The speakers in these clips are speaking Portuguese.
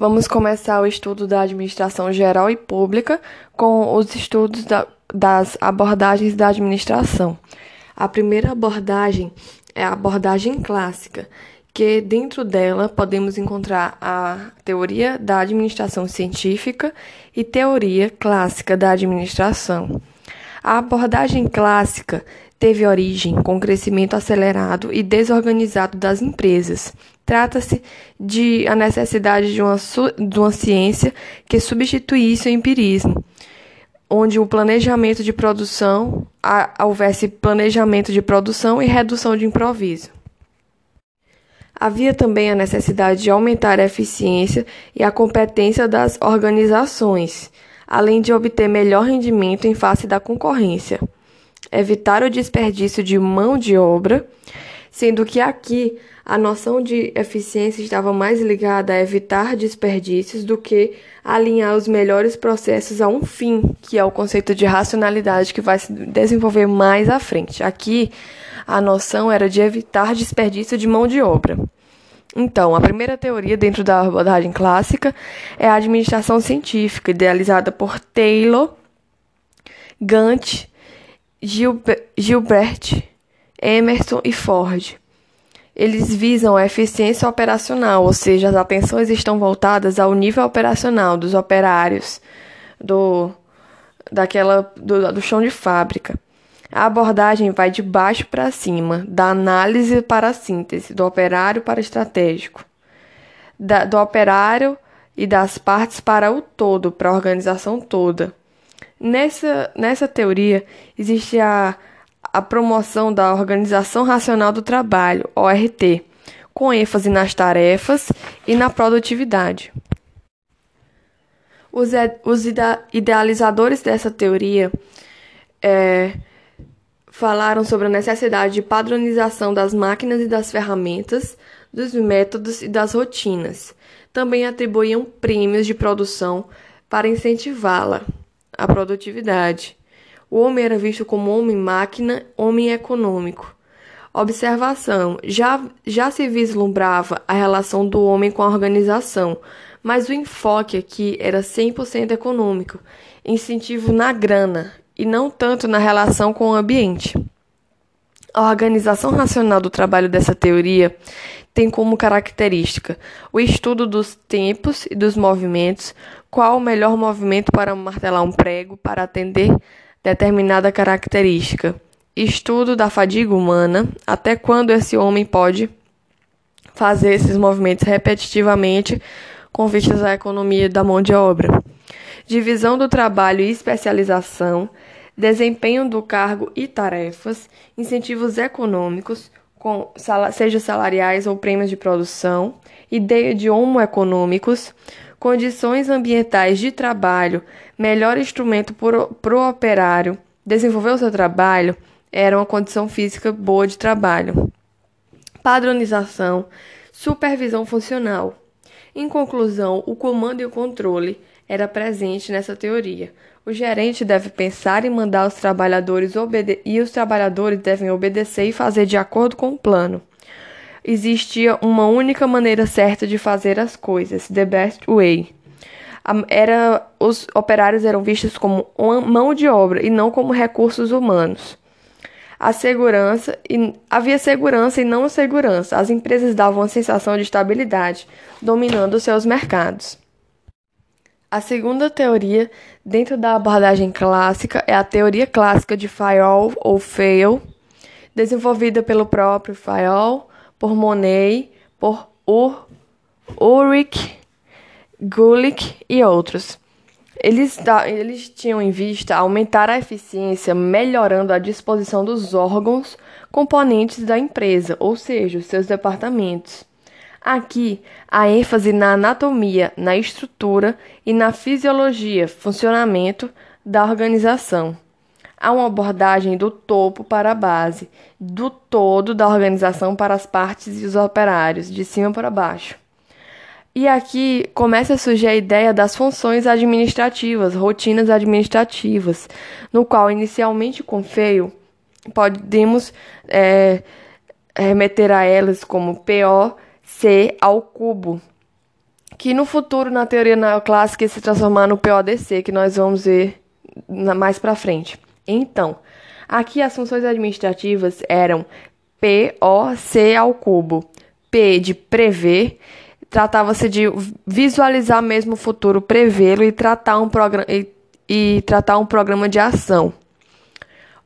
Vamos começar o estudo da administração geral e pública com os estudos da, das abordagens da administração. A primeira abordagem é a abordagem clássica, que dentro dela podemos encontrar a teoria da administração científica e teoria clássica da administração. A abordagem clássica teve origem com o crescimento acelerado e desorganizado das empresas Trata-se de a necessidade de uma, de uma ciência que substituísse o empirismo, onde o planejamento de produção a, houvesse planejamento de produção e redução de improviso. Havia também a necessidade de aumentar a eficiência e a competência das organizações, além de obter melhor rendimento em face da concorrência, evitar o desperdício de mão de obra sendo que aqui a noção de eficiência estava mais ligada a evitar desperdícios do que alinhar os melhores processos a um fim, que é o conceito de racionalidade que vai se desenvolver mais à frente. Aqui a noção era de evitar desperdício de mão de obra. Então, a primeira teoria dentro da abordagem clássica é a administração científica, idealizada por Taylor, Gantt, Gilbert Emerson e Ford. Eles visam a eficiência operacional, ou seja, as atenções estão voltadas ao nível operacional dos operários do daquela do, do chão de fábrica. A abordagem vai de baixo para cima, da análise para a síntese, do operário para o estratégico, da, do operário e das partes para o todo, para a organização toda. Nessa, nessa teoria, existe a a promoção da Organização Racional do Trabalho, ORT, com ênfase nas tarefas e na produtividade. Os, os idealizadores dessa teoria é, falaram sobre a necessidade de padronização das máquinas e das ferramentas, dos métodos e das rotinas. Também atribuíam prêmios de produção para incentivá-la, a produtividade. O homem era visto como homem-máquina, homem econômico. Observação: já, já se vislumbrava a relação do homem com a organização, mas o enfoque aqui era 100% econômico, incentivo na grana e não tanto na relação com o ambiente. A organização racional do trabalho dessa teoria tem como característica o estudo dos tempos e dos movimentos, qual o melhor movimento para martelar um prego, para atender determinada característica. Estudo da fadiga humana, até quando esse homem pode fazer esses movimentos repetitivamente com vistas à economia da mão de obra. Divisão do trabalho e especialização, desempenho do cargo e tarefas, incentivos econômicos, com, seja salariais ou prêmios de produção, ideia de homo econômicos, condições ambientais de trabalho, melhor instrumento para o operário desenvolver o seu trabalho era uma condição física boa de trabalho. Padronização, supervisão funcional. Em conclusão, o comando e o controle era presente nessa teoria. O gerente deve pensar e mandar os trabalhadores e os trabalhadores devem obedecer e fazer de acordo com o plano existia uma única maneira certa de fazer as coisas, the best way. Era, os operários eram vistos como mão de obra e não como recursos humanos. A segurança e, havia segurança e não segurança. As empresas davam a sensação de estabilidade, dominando seus mercados. A segunda teoria, dentro da abordagem clássica, é a teoria clássica de Fayol ou Fail, desenvolvida pelo próprio Fayol por Monet, por Ulrich, Gulick e outros. Eles, eles tinham em vista aumentar a eficiência, melhorando a disposição dos órgãos componentes da empresa, ou seja, os seus departamentos. Aqui, a ênfase na anatomia, na estrutura e na fisiologia, funcionamento da organização. Há uma abordagem do topo para a base, do todo da organização para as partes e os operários, de cima para baixo. E aqui começa a surgir a ideia das funções administrativas, rotinas administrativas, no qual inicialmente com feio podemos é, remeter a elas como POC ao cubo, que no futuro, na teoria neoclássica, ia se transformar no PODC, que nós vamos ver mais para frente. Então, aqui as funções administrativas eram POC ao cubo. P de prever, tratava-se de visualizar mesmo o futuro, prevê-lo e tratar um programa e, e tratar um programa de ação.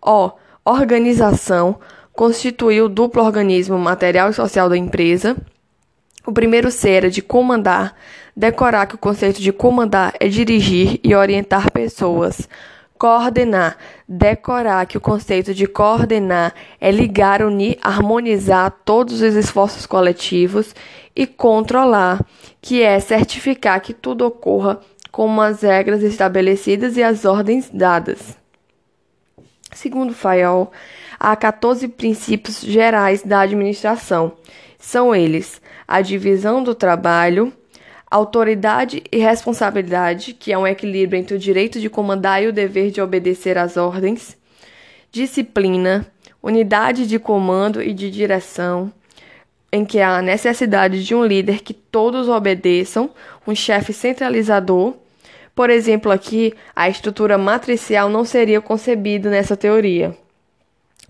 O, organização, constituiu o duplo organismo material e social da empresa. O primeiro C era de comandar, decorar que o conceito de comandar é dirigir e orientar pessoas. Coordenar, decorar que o conceito de coordenar é ligar, unir, harmonizar todos os esforços coletivos e controlar, que é certificar que tudo ocorra como as regras estabelecidas e as ordens dadas. Segundo Fayol, há 14 princípios gerais da administração. São eles: a divisão do trabalho, autoridade e responsabilidade, que é um equilíbrio entre o direito de comandar e o dever de obedecer às ordens, disciplina, unidade de comando e de direção, em que há a necessidade de um líder que todos obedeçam, um chefe centralizador. Por exemplo, aqui a estrutura matricial não seria concebida nessa teoria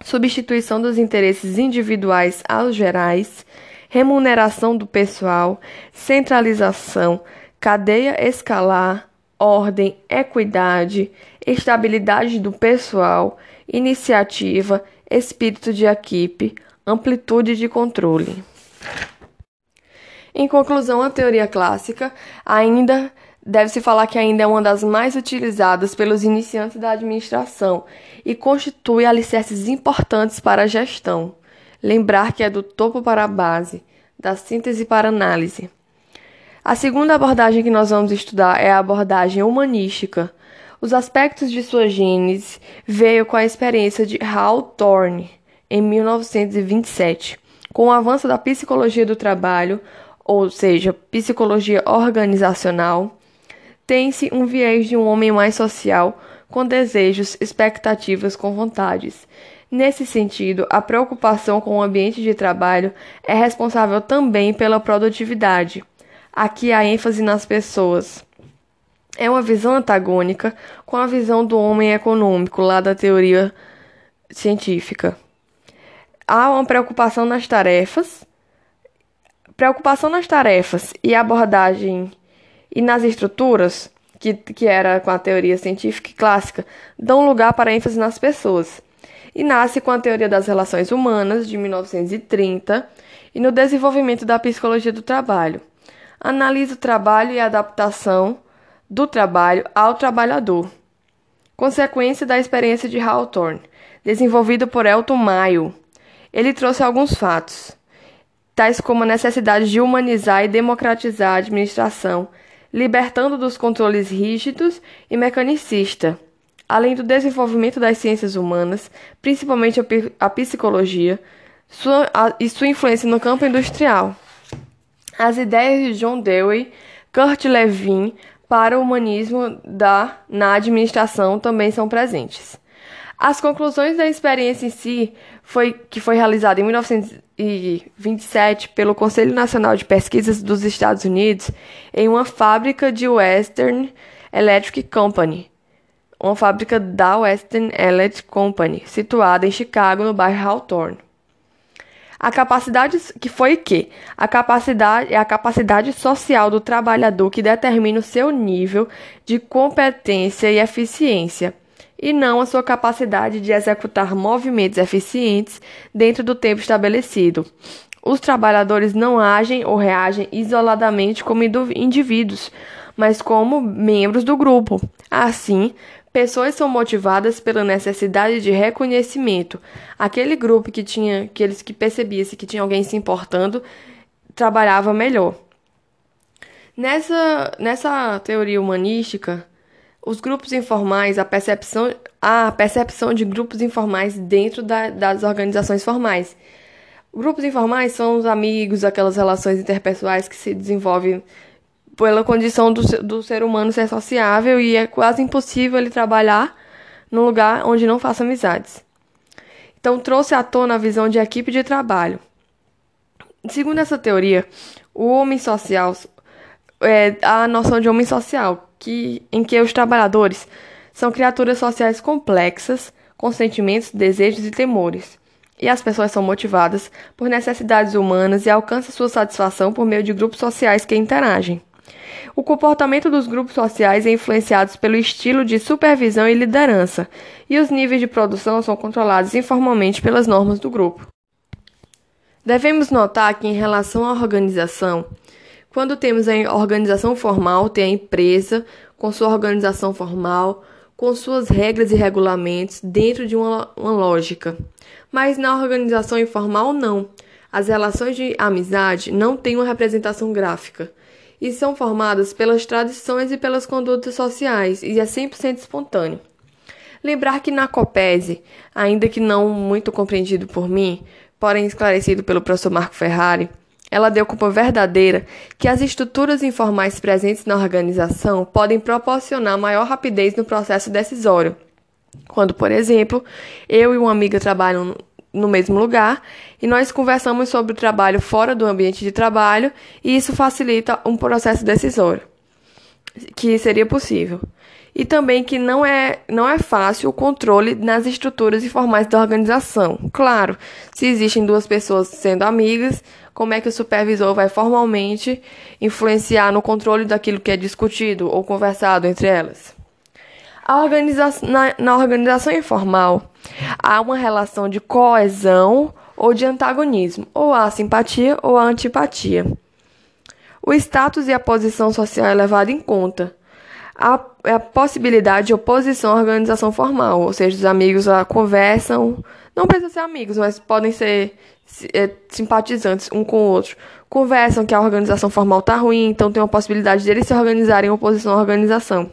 substituição dos interesses individuais aos gerais, remuneração do pessoal, centralização, cadeia escalar, ordem, equidade, estabilidade do pessoal, iniciativa, espírito de equipe, amplitude de controle. Em conclusão, a teoria clássica ainda Deve-se falar que ainda é uma das mais utilizadas pelos iniciantes da administração e constitui alicerces importantes para a gestão. Lembrar que é do topo para a base, da síntese para a análise. A segunda abordagem que nós vamos estudar é a abordagem humanística. Os aspectos de sua gênese veio com a experiência de Hal Thorne em 1927. Com o avanço da psicologia do trabalho, ou seja, psicologia organizacional, tem-se um viés de um homem mais social, com desejos, expectativas, com vontades. Nesse sentido, a preocupação com o ambiente de trabalho é responsável também pela produtividade. Aqui há ênfase nas pessoas. É uma visão antagônica com a visão do homem econômico lá da teoria científica. Há uma preocupação nas tarefas, preocupação nas tarefas e abordagem e nas estruturas, que, que era com a teoria científica e clássica, dão lugar para ênfase nas pessoas. E nasce com a teoria das relações humanas, de 1930, e no desenvolvimento da psicologia do trabalho. Analisa o trabalho e a adaptação do trabalho ao trabalhador. Consequência da experiência de Hawthorne, desenvolvida por Elton Mayo. Ele trouxe alguns fatos, tais como a necessidade de humanizar e democratizar a administração libertando dos controles rígidos e mecanicista, além do desenvolvimento das ciências humanas, principalmente a, psicologia, sua, a, e sua influência no campo industrial. As ideias de John Dewey, Kurt Lewin para o humanismo da, na administração também são presentes. As conclusões da experiência em si, foi, que foi realizada em 1927 pelo Conselho Nacional de Pesquisas dos Estados Unidos, em uma fábrica de Western Electric Company, uma fábrica da Western Electric Company, situada em Chicago, no bairro Hawthorne. A capacidade que foi que a capacidade é a capacidade social do trabalhador que determina o seu nível de competência e eficiência e não a sua capacidade de executar movimentos eficientes dentro do tempo estabelecido. Os trabalhadores não agem ou reagem isoladamente como indivíduos, mas como membros do grupo. Assim, pessoas são motivadas pela necessidade de reconhecimento. Aquele grupo que tinha, que eles que percebia que tinha alguém se importando, trabalhava melhor. Nessa, nessa teoria humanística, os grupos informais, a percepção, a percepção de grupos informais dentro da, das organizações formais. Grupos informais são os amigos, aquelas relações interpessoais que se desenvolvem pela condição do, do ser humano ser sociável e é quase impossível ele trabalhar num lugar onde não faça amizades. Então, trouxe à tona a visão de equipe de trabalho. Segundo essa teoria, o homem social é, a noção de homem social, que, em que os trabalhadores são criaturas sociais complexas, com sentimentos, desejos e temores. E as pessoas são motivadas por necessidades humanas e alcançam sua satisfação por meio de grupos sociais que interagem. O comportamento dos grupos sociais é influenciado pelo estilo de supervisão e liderança, e os níveis de produção são controlados informalmente pelas normas do grupo. Devemos notar que, em relação à organização, quando temos a organização formal, tem a empresa com sua organização formal, com suas regras e regulamentos dentro de uma, uma lógica. Mas na organização informal, não. As relações de amizade não têm uma representação gráfica e são formadas pelas tradições e pelas condutas sociais e é 100% espontâneo. Lembrar que na COPESE, ainda que não muito compreendido por mim, porém esclarecido pelo professor Marco Ferrari, ela deu como verdadeira que as estruturas informais presentes na organização podem proporcionar maior rapidez no processo decisório. Quando, por exemplo, eu e uma amiga trabalham no mesmo lugar e nós conversamos sobre o trabalho fora do ambiente de trabalho e isso facilita um processo decisório que seria possível. E também que não é, não é fácil o controle nas estruturas informais da organização. Claro, se existem duas pessoas sendo amigas, como é que o supervisor vai formalmente influenciar no controle daquilo que é discutido ou conversado entre elas. Organiza na, na organização informal, há uma relação de coesão ou de antagonismo, ou há simpatia ou antipatia. O status e a posição social é levado em conta. Há a possibilidade de oposição à organização formal, ou seja, os amigos lá conversam, não precisam ser amigos, mas podem ser é, simpatizantes um com o outro, conversam que a organização formal está ruim, então tem uma possibilidade de eles se organizarem em oposição à organização.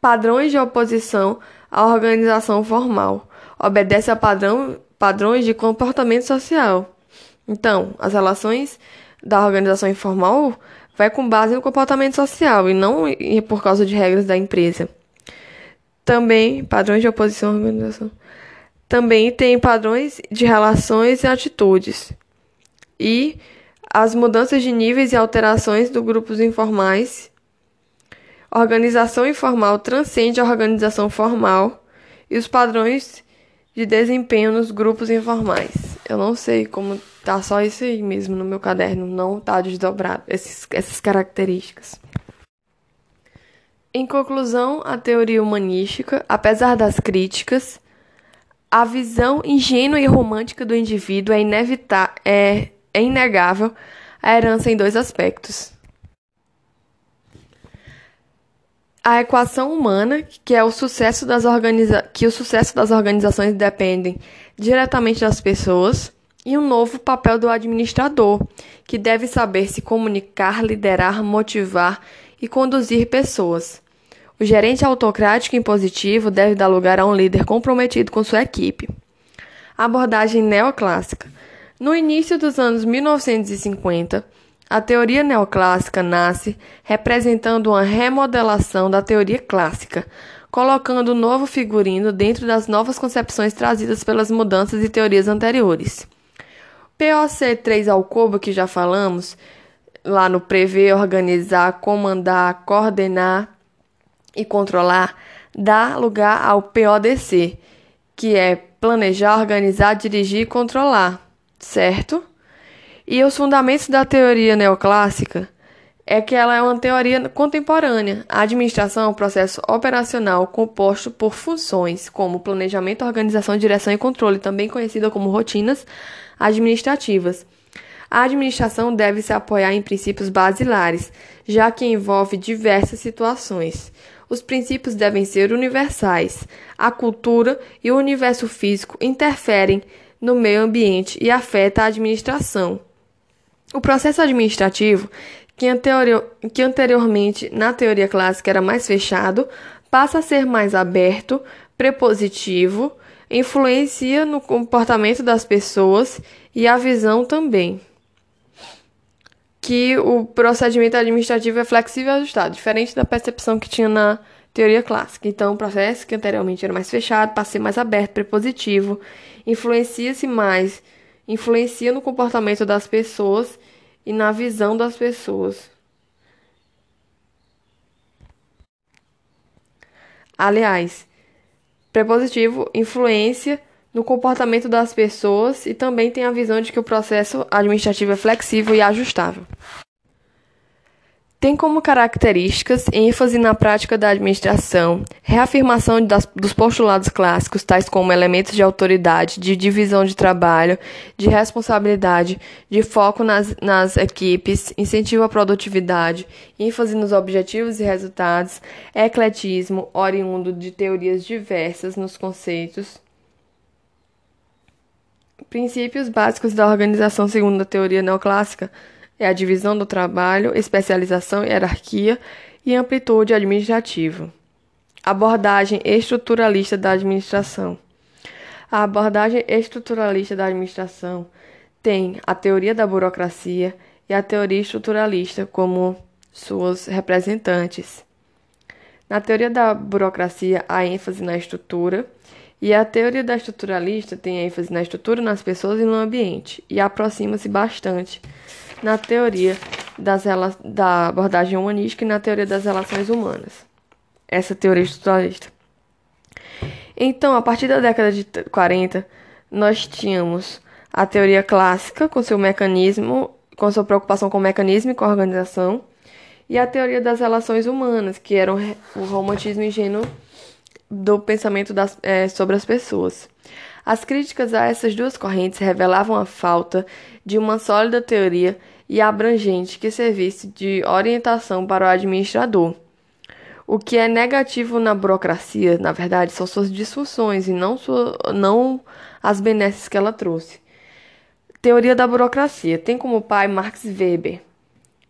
Padrões de oposição à organização formal. Obedece a padrão, padrões de comportamento social. Então, as relações da organização informal vai com base no comportamento social e não por causa de regras da empresa. Também, padrões de oposição à organização. Também tem padrões de relações e atitudes. E as mudanças de níveis e alterações dos grupos informais. organização informal transcende a organização formal e os padrões de desempenho nos grupos informais. Eu não sei como tá só isso aí mesmo no meu caderno, não tá desdobrado esses, essas características. Em conclusão, a teoria humanística, apesar das críticas, a visão ingênua e romântica do indivíduo é, é, é inegável a herança em dois aspectos. A equação humana, que é o sucesso das organiza que o sucesso das organizações dependem diretamente das pessoas, e um novo papel do administrador, que deve saber se comunicar, liderar, motivar e conduzir pessoas. O gerente autocrático e impositivo deve dar lugar a um líder comprometido com sua equipe. Abordagem neoclássica. No início dos anos 1950, a teoria neoclássica nasce representando uma remodelação da teoria clássica, colocando um novo figurino dentro das novas concepções trazidas pelas mudanças e teorias anteriores. POC 3 Alcoba, que já falamos, lá no prever, organizar, comandar, coordenar, e controlar dá lugar ao PODC, que é planejar, organizar, dirigir e controlar, certo? E os fundamentos da teoria neoclássica é que ela é uma teoria contemporânea. A administração é um processo operacional composto por funções como planejamento, organização, direção e controle, também conhecida como rotinas administrativas. A administração deve se apoiar em princípios basilares, já que envolve diversas situações. Os princípios devem ser universais. A cultura e o universo físico interferem no meio ambiente e afeta a administração. O processo administrativo, que, que anteriormente na teoria clássica era mais fechado, passa a ser mais aberto, prepositivo, influencia no comportamento das pessoas e a visão também. Que o procedimento administrativo é flexível e ajustado, diferente da percepção que tinha na teoria clássica. Então, o processo que anteriormente era mais fechado passa ser mais aberto, prepositivo, influencia-se mais, influencia no comportamento das pessoas e na visão das pessoas. Aliás, prepositivo influência no comportamento das pessoas e também tem a visão de que o processo administrativo é flexível e ajustável. Tem como características ênfase na prática da administração, reafirmação das, dos postulados clássicos, tais como elementos de autoridade, de divisão de trabalho, de responsabilidade, de foco nas, nas equipes, incentivo à produtividade, ênfase nos objetivos e resultados, ecletismo, oriundo de teorias diversas nos conceitos, princípios básicos da organização segundo a teoria neoclássica é a divisão do trabalho, especialização, hierarquia e amplitude administrativa. Abordagem estruturalista da administração. A abordagem estruturalista da administração tem a teoria da burocracia e a teoria estruturalista como suas representantes. Na teoria da burocracia, há ênfase na estrutura, e a teoria da estruturalista tem ênfase na estrutura, nas pessoas e no ambiente, e aproxima-se bastante na teoria das, da abordagem humanística e na teoria das relações humanas. Essa teoria estruturalista. Então, a partir da década de 40, nós tínhamos a teoria clássica com seu mecanismo, com sua preocupação com o mecanismo e com a organização, e a teoria das relações humanas, que era o romantismo ingênuo do pensamento das, é, sobre as pessoas. As críticas a essas duas correntes revelavam a falta de uma sólida teoria e abrangente que servisse de orientação para o administrador. O que é negativo na burocracia, na verdade, são suas disfunções e não, sua, não as benesses que ela trouxe. Teoria da burocracia tem como pai Max Weber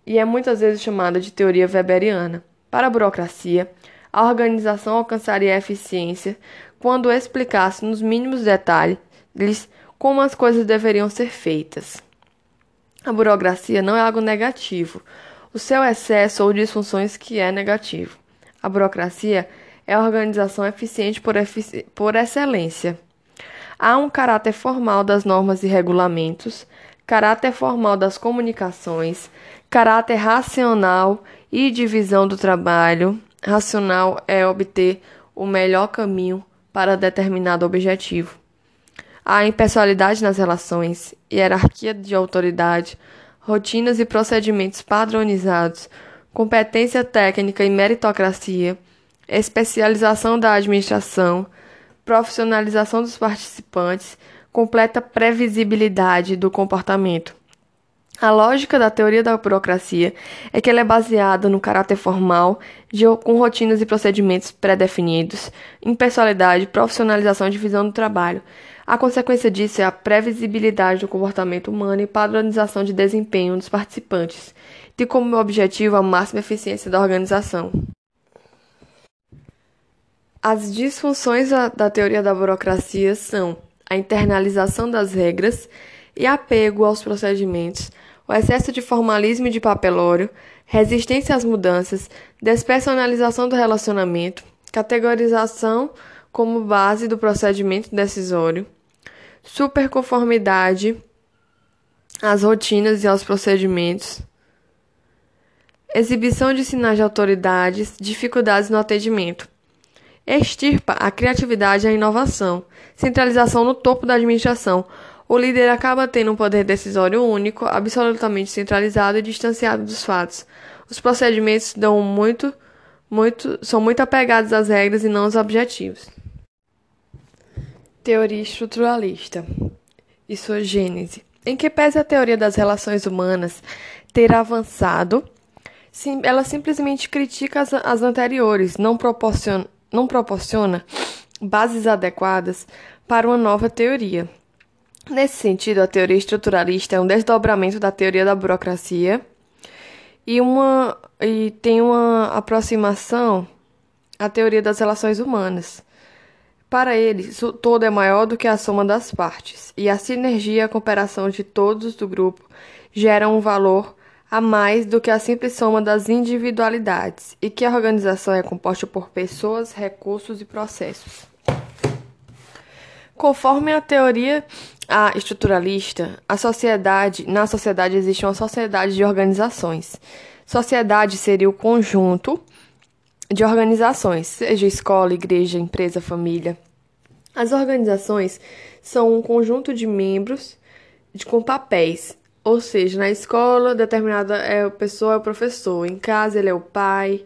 e é muitas vezes chamada de teoria weberiana. Para a burocracia, a organização alcançaria a eficiência quando explicasse nos mínimos detalhes como as coisas deveriam ser feitas. A burocracia não é algo negativo. O seu excesso ou disfunções que é negativo. A burocracia é a organização eficiente por, efici por excelência. Há um caráter formal das normas e regulamentos, caráter formal das comunicações, caráter racional e divisão do trabalho. Racional é obter o melhor caminho para determinado objetivo. Há impessoalidade nas relações, hierarquia de autoridade, rotinas e procedimentos padronizados, competência técnica e meritocracia, especialização da administração, profissionalização dos participantes, completa previsibilidade do comportamento. A lógica da teoria da burocracia é que ela é baseada no caráter formal, de, com rotinas e procedimentos pré-definidos, impessoalidade, profissionalização e divisão do trabalho, a consequência disso é a previsibilidade do comportamento humano e padronização de desempenho dos participantes, tendo como objetivo a máxima eficiência da organização. As disfunções da teoria da burocracia são a internalização das regras e apego aos procedimentos, o excesso de formalismo e de papelório, resistência às mudanças, despersonalização do relacionamento, categorização como base do procedimento decisório, superconformidade às rotinas e aos procedimentos, exibição de sinais de autoridades, dificuldades no atendimento. Extirpa a criatividade e a inovação, centralização no topo da administração. O líder acaba tendo um poder decisório único, absolutamente centralizado e distanciado dos fatos. Os procedimentos dão muito, muito, são muito apegados às regras e não aos objetivos. Teoria estruturalista e sua gênese. Em que pese a teoria das relações humanas ter avançado, ela simplesmente critica as, as anteriores, não proporciona, não proporciona bases adequadas para uma nova teoria. Nesse sentido, a teoria estruturalista é um desdobramento da teoria da burocracia e, uma, e tem uma aproximação à teoria das relações humanas. Para eles, o todo é maior do que a soma das partes, e a sinergia e a cooperação de todos do grupo geram um valor a mais do que a simples soma das individualidades, e que a organização é composta por pessoas, recursos e processos. Conforme a teoria a estruturalista, a sociedade, na sociedade existe uma sociedade de organizações. Sociedade seria o conjunto de organizações, seja escola, igreja, empresa, família. As organizações são um conjunto de membros de, com papéis, ou seja, na escola determinada é, pessoa é o professor, em casa ele é o pai,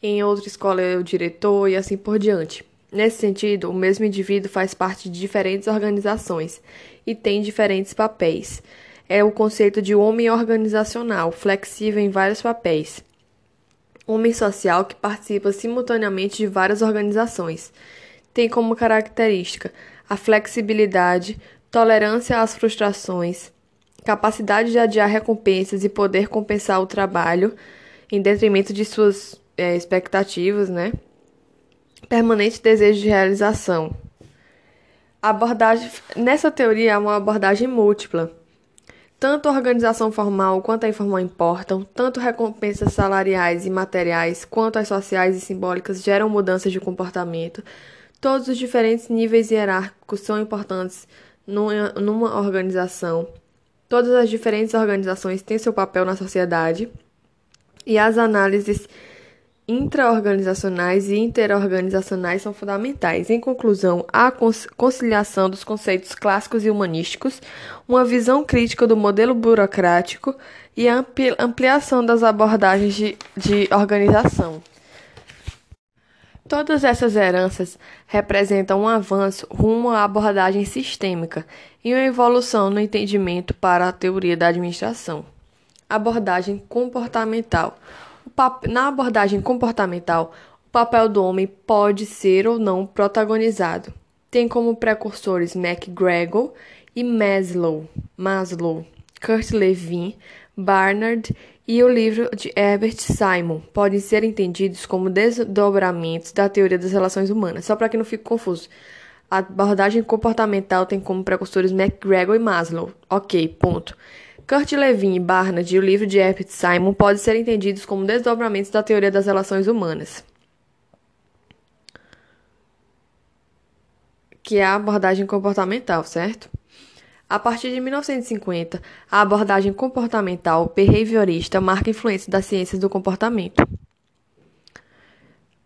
em outra escola é o diretor e assim por diante. Nesse sentido, o mesmo indivíduo faz parte de diferentes organizações e tem diferentes papéis. É o conceito de homem organizacional, flexível em vários papéis. Homem social que participa simultaneamente de várias organizações. Tem como característica a flexibilidade, tolerância às frustrações, capacidade de adiar recompensas e poder compensar o trabalho em detrimento de suas é, expectativas, né? permanente desejo de realização. Abordagem, nessa teoria, é uma abordagem múltipla. Tanto a organização formal quanto a informal importam, tanto recompensas salariais e materiais quanto as sociais e simbólicas geram mudanças de comportamento. Todos os diferentes níveis hierárquicos são importantes numa organização. Todas as diferentes organizações têm seu papel na sociedade e as análises intraorganizacionais e interorganizacionais são fundamentais. Em conclusão, a conciliação dos conceitos clássicos e humanísticos, uma visão crítica do modelo burocrático e a ampliação das abordagens de, de organização. Todas essas heranças representam um avanço rumo à abordagem sistêmica e uma evolução no entendimento para a teoria da administração. Abordagem comportamental na abordagem comportamental, o papel do homem pode ser ou não protagonizado. Tem como precursores MacGregor e Maslow, Maslow, Kurt Lewin, Barnard e o livro de Herbert Simon podem ser entendidos como desdobramentos da teoria das relações humanas. Só para que não fique confuso. A abordagem comportamental tem como precursores MacGregor e Maslow. Ok, ponto. Kurt Lewin e Barnard e o livro de Herbert Simon podem ser entendidos como desdobramentos da teoria das relações humanas, que é a abordagem comportamental, certo? A partir de 1950, a abordagem comportamental behaviorista marca a influência das ciências do comportamento.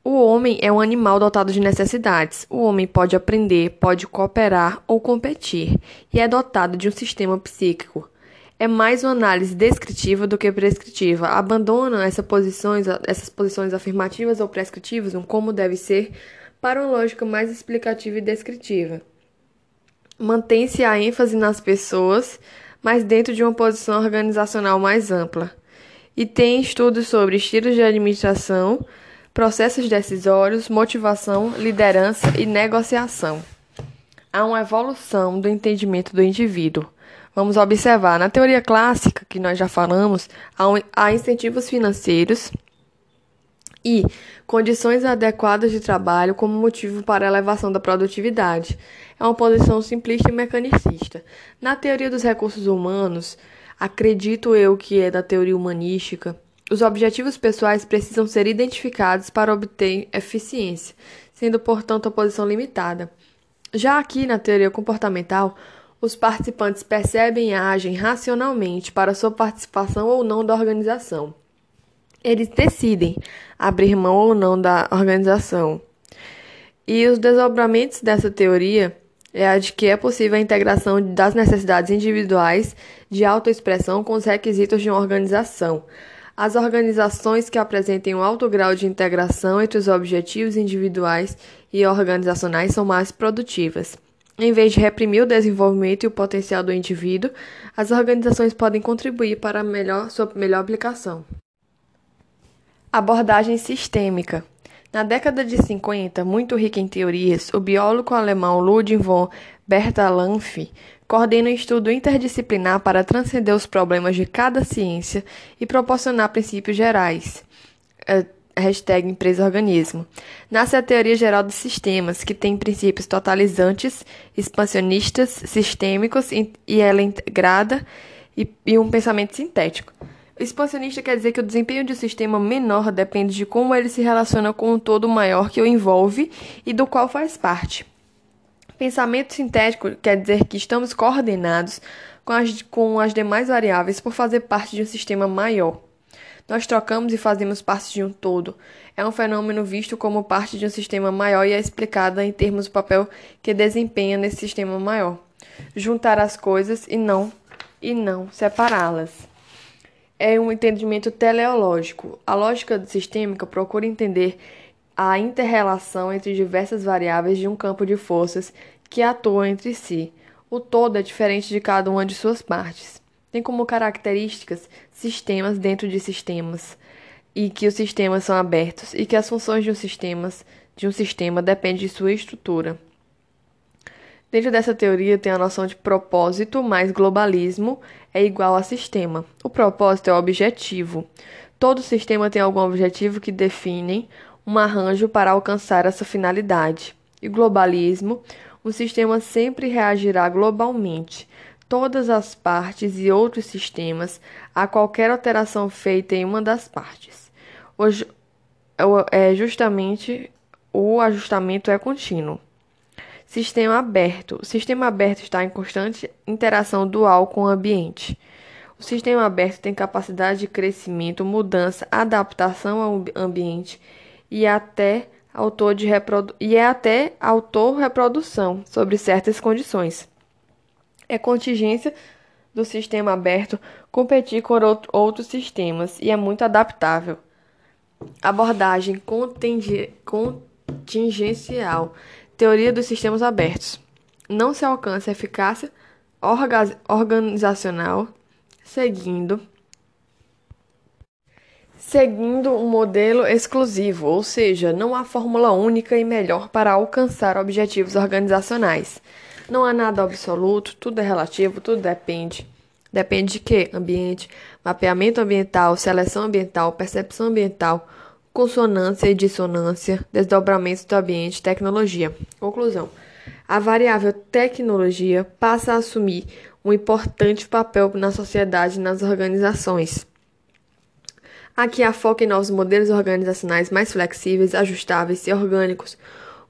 O homem é um animal dotado de necessidades. O homem pode aprender, pode cooperar ou competir, e é dotado de um sistema psíquico, é mais uma análise descritiva do que prescritiva. Abandona essa posições, essas posições afirmativas ou prescritivas, um como deve ser, para uma lógica mais explicativa e descritiva. Mantém-se a ênfase nas pessoas, mas dentro de uma posição organizacional mais ampla. E tem estudos sobre estilos de administração, processos decisórios, motivação, liderança e negociação. Há uma evolução do entendimento do indivíduo Vamos observar, na teoria clássica, que nós já falamos, há incentivos financeiros e condições adequadas de trabalho como motivo para a elevação da produtividade. É uma posição simplista e mecanicista. Na teoria dos recursos humanos, acredito eu que é da teoria humanística, os objetivos pessoais precisam ser identificados para obter eficiência, sendo, portanto, a posição limitada. Já aqui na teoria comportamental, os participantes percebem e agem racionalmente para sua participação ou não da organização. Eles decidem abrir mão ou não da organização. E os desdobramentos dessa teoria é a de que é possível a integração das necessidades individuais de autoexpressão com os requisitos de uma organização. As organizações que apresentem um alto grau de integração entre os objetivos individuais e organizacionais são mais produtivas. Em vez de reprimir o desenvolvimento e o potencial do indivíduo, as organizações podem contribuir para melhor, sua melhor aplicação. Abordagem sistêmica. Na década de 50, muito rica em teorias, o biólogo alemão Ludwig von Bertalanffy coordena um estudo interdisciplinar para transcender os problemas de cada ciência e proporcionar princípios gerais. Eh, hashtag empresa organismo. Nasce a teoria geral dos sistemas, que tem princípios totalizantes, expansionistas, sistêmicos, e ela é integrada e, e um pensamento sintético. Expansionista quer dizer que o desempenho de um sistema menor depende de como ele se relaciona com um todo maior que o envolve e do qual faz parte. Pensamento sintético quer dizer que estamos coordenados com as, com as demais variáveis por fazer parte de um sistema maior. Nós trocamos e fazemos parte de um todo. É um fenômeno visto como parte de um sistema maior e é explicado em termos do papel que desempenha nesse sistema maior. Juntar as coisas e não e não separá-las. É um entendimento teleológico. A lógica sistêmica procura entender a interrelação entre diversas variáveis de um campo de forças que atuam entre si. O todo é diferente de cada uma de suas partes. Tem como características sistemas dentro de sistemas, e que os sistemas são abertos e que as funções de um sistema, de um sistema dependem de sua estrutura. Dentro dessa teoria tem a noção de propósito mais globalismo é igual a sistema. O propósito é o objetivo. Todo sistema tem algum objetivo que define um arranjo para alcançar essa finalidade. E globalismo, o sistema sempre reagirá globalmente, todas as partes e outros sistemas, a qualquer alteração feita em uma das partes. Hoje, é justamente o ajustamento é contínuo. Sistema aberto. O sistema aberto está em constante interação dual com o ambiente. O sistema aberto tem capacidade de crescimento, mudança, adaptação ao ambiente e até autor de reprodu e é até autor-reprodução sobre certas condições. É contingência do sistema aberto competir com outros sistemas e é muito adaptável. Abordagem contingencial. Teoria dos sistemas abertos. Não se alcança eficácia organizacional seguindo seguindo um modelo exclusivo, ou seja, não há fórmula única e melhor para alcançar objetivos organizacionais. Não há nada absoluto, tudo é relativo, tudo depende. Depende de quê? Ambiente, mapeamento ambiental, seleção ambiental, percepção ambiental, consonância e dissonância, desdobramentos do ambiente, tecnologia. Conclusão. A variável tecnologia passa a assumir um importante papel na sociedade e nas organizações. Aqui há foco em novos modelos organizacionais mais flexíveis, ajustáveis e orgânicos,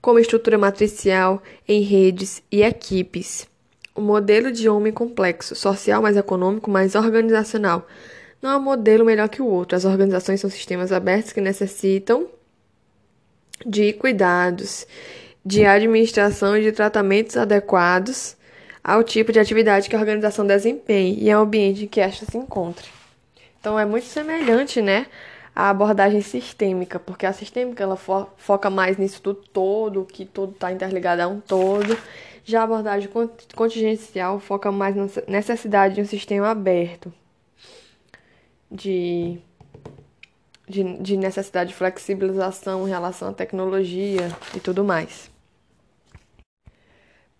como estrutura matricial, em redes e equipes. O modelo de homem complexo, social mais econômico mais organizacional. Não há um modelo melhor que o outro. As organizações são sistemas abertos que necessitam de cuidados, de administração e de tratamentos adequados ao tipo de atividade que a organização desempenhe e ao ambiente em que esta se encontre. Então é muito semelhante, né, à abordagem sistêmica, porque a sistêmica ela fo foca mais nisso tudo todo, que tudo está interligado a um todo. Já a abordagem contingencial foca mais na necessidade de um sistema aberto, de, de, de necessidade de flexibilização em relação à tecnologia e tudo mais.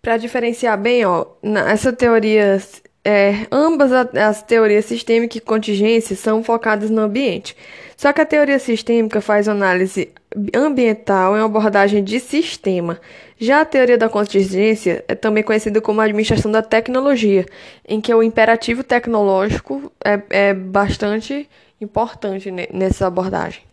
Para diferenciar bem, ó, essa teoria é, ambas as teorias sistêmica e contingência são focadas no ambiente. Só que a teoria sistêmica faz análise ambiental em uma abordagem de sistema. Já a teoria da contingência é também conhecida como administração da tecnologia, em que o imperativo tecnológico é, é bastante importante nessa abordagem.